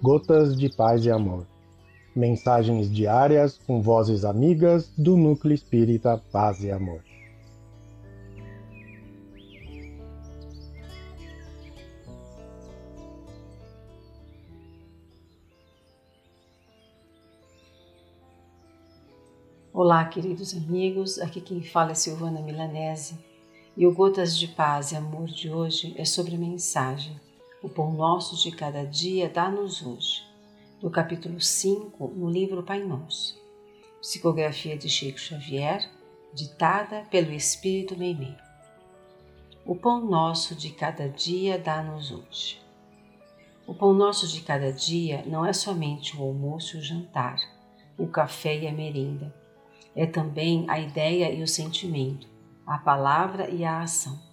Gotas de Paz e Amor. Mensagens diárias com vozes amigas do Núcleo Espírita Paz e Amor. Olá, queridos amigos. Aqui quem fala é Silvana Milanese. E o Gotas de Paz e Amor de hoje é sobre mensagem o pão nosso de cada dia dá-nos hoje, do capítulo 5, no livro Pai Nosso. Psicografia de Chico Xavier, ditada pelo Espírito Meimei. O pão nosso de cada dia dá-nos hoje. O pão nosso de cada dia não é somente o almoço e o jantar, o café e a merenda. É também a ideia e o sentimento, a palavra e a ação.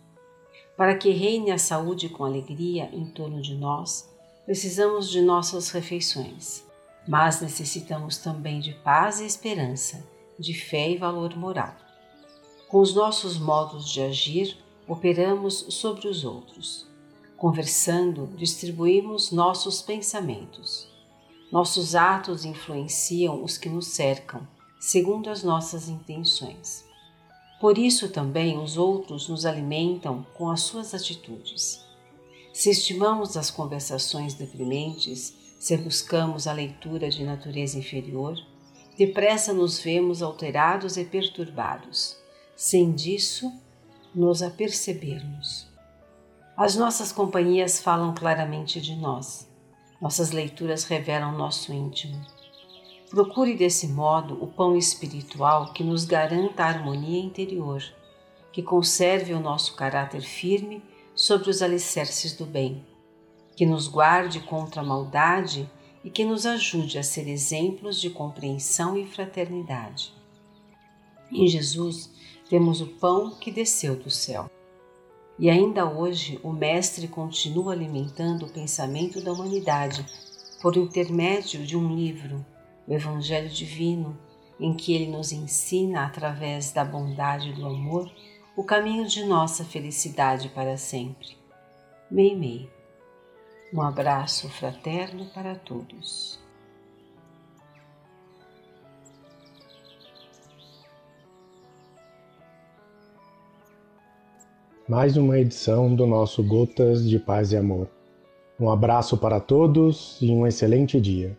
Para que reine a saúde com alegria em torno de nós, precisamos de nossas refeições, mas necessitamos também de paz e esperança, de fé e valor moral. Com os nossos modos de agir, operamos sobre os outros. Conversando, distribuímos nossos pensamentos. Nossos atos influenciam os que nos cercam, segundo as nossas intenções. Por isso também os outros nos alimentam com as suas atitudes. Se estimamos as conversações deprimentes, se buscamos a leitura de natureza inferior, depressa nos vemos alterados e perturbados, sem disso nos apercebermos. As nossas companhias falam claramente de nós, nossas leituras revelam nosso íntimo. Procure desse modo o pão espiritual que nos garanta a harmonia interior, que conserve o nosso caráter firme sobre os alicerces do bem, que nos guarde contra a maldade e que nos ajude a ser exemplos de compreensão e fraternidade. Em Jesus temos o pão que desceu do céu. E ainda hoje o Mestre continua alimentando o pensamento da humanidade por intermédio de um livro o Evangelho Divino, em que ele nos ensina, através da bondade e do amor, o caminho de nossa felicidade para sempre. Meimei. Um abraço fraterno para todos. Mais uma edição do nosso Gotas de Paz e Amor. Um abraço para todos e um excelente dia.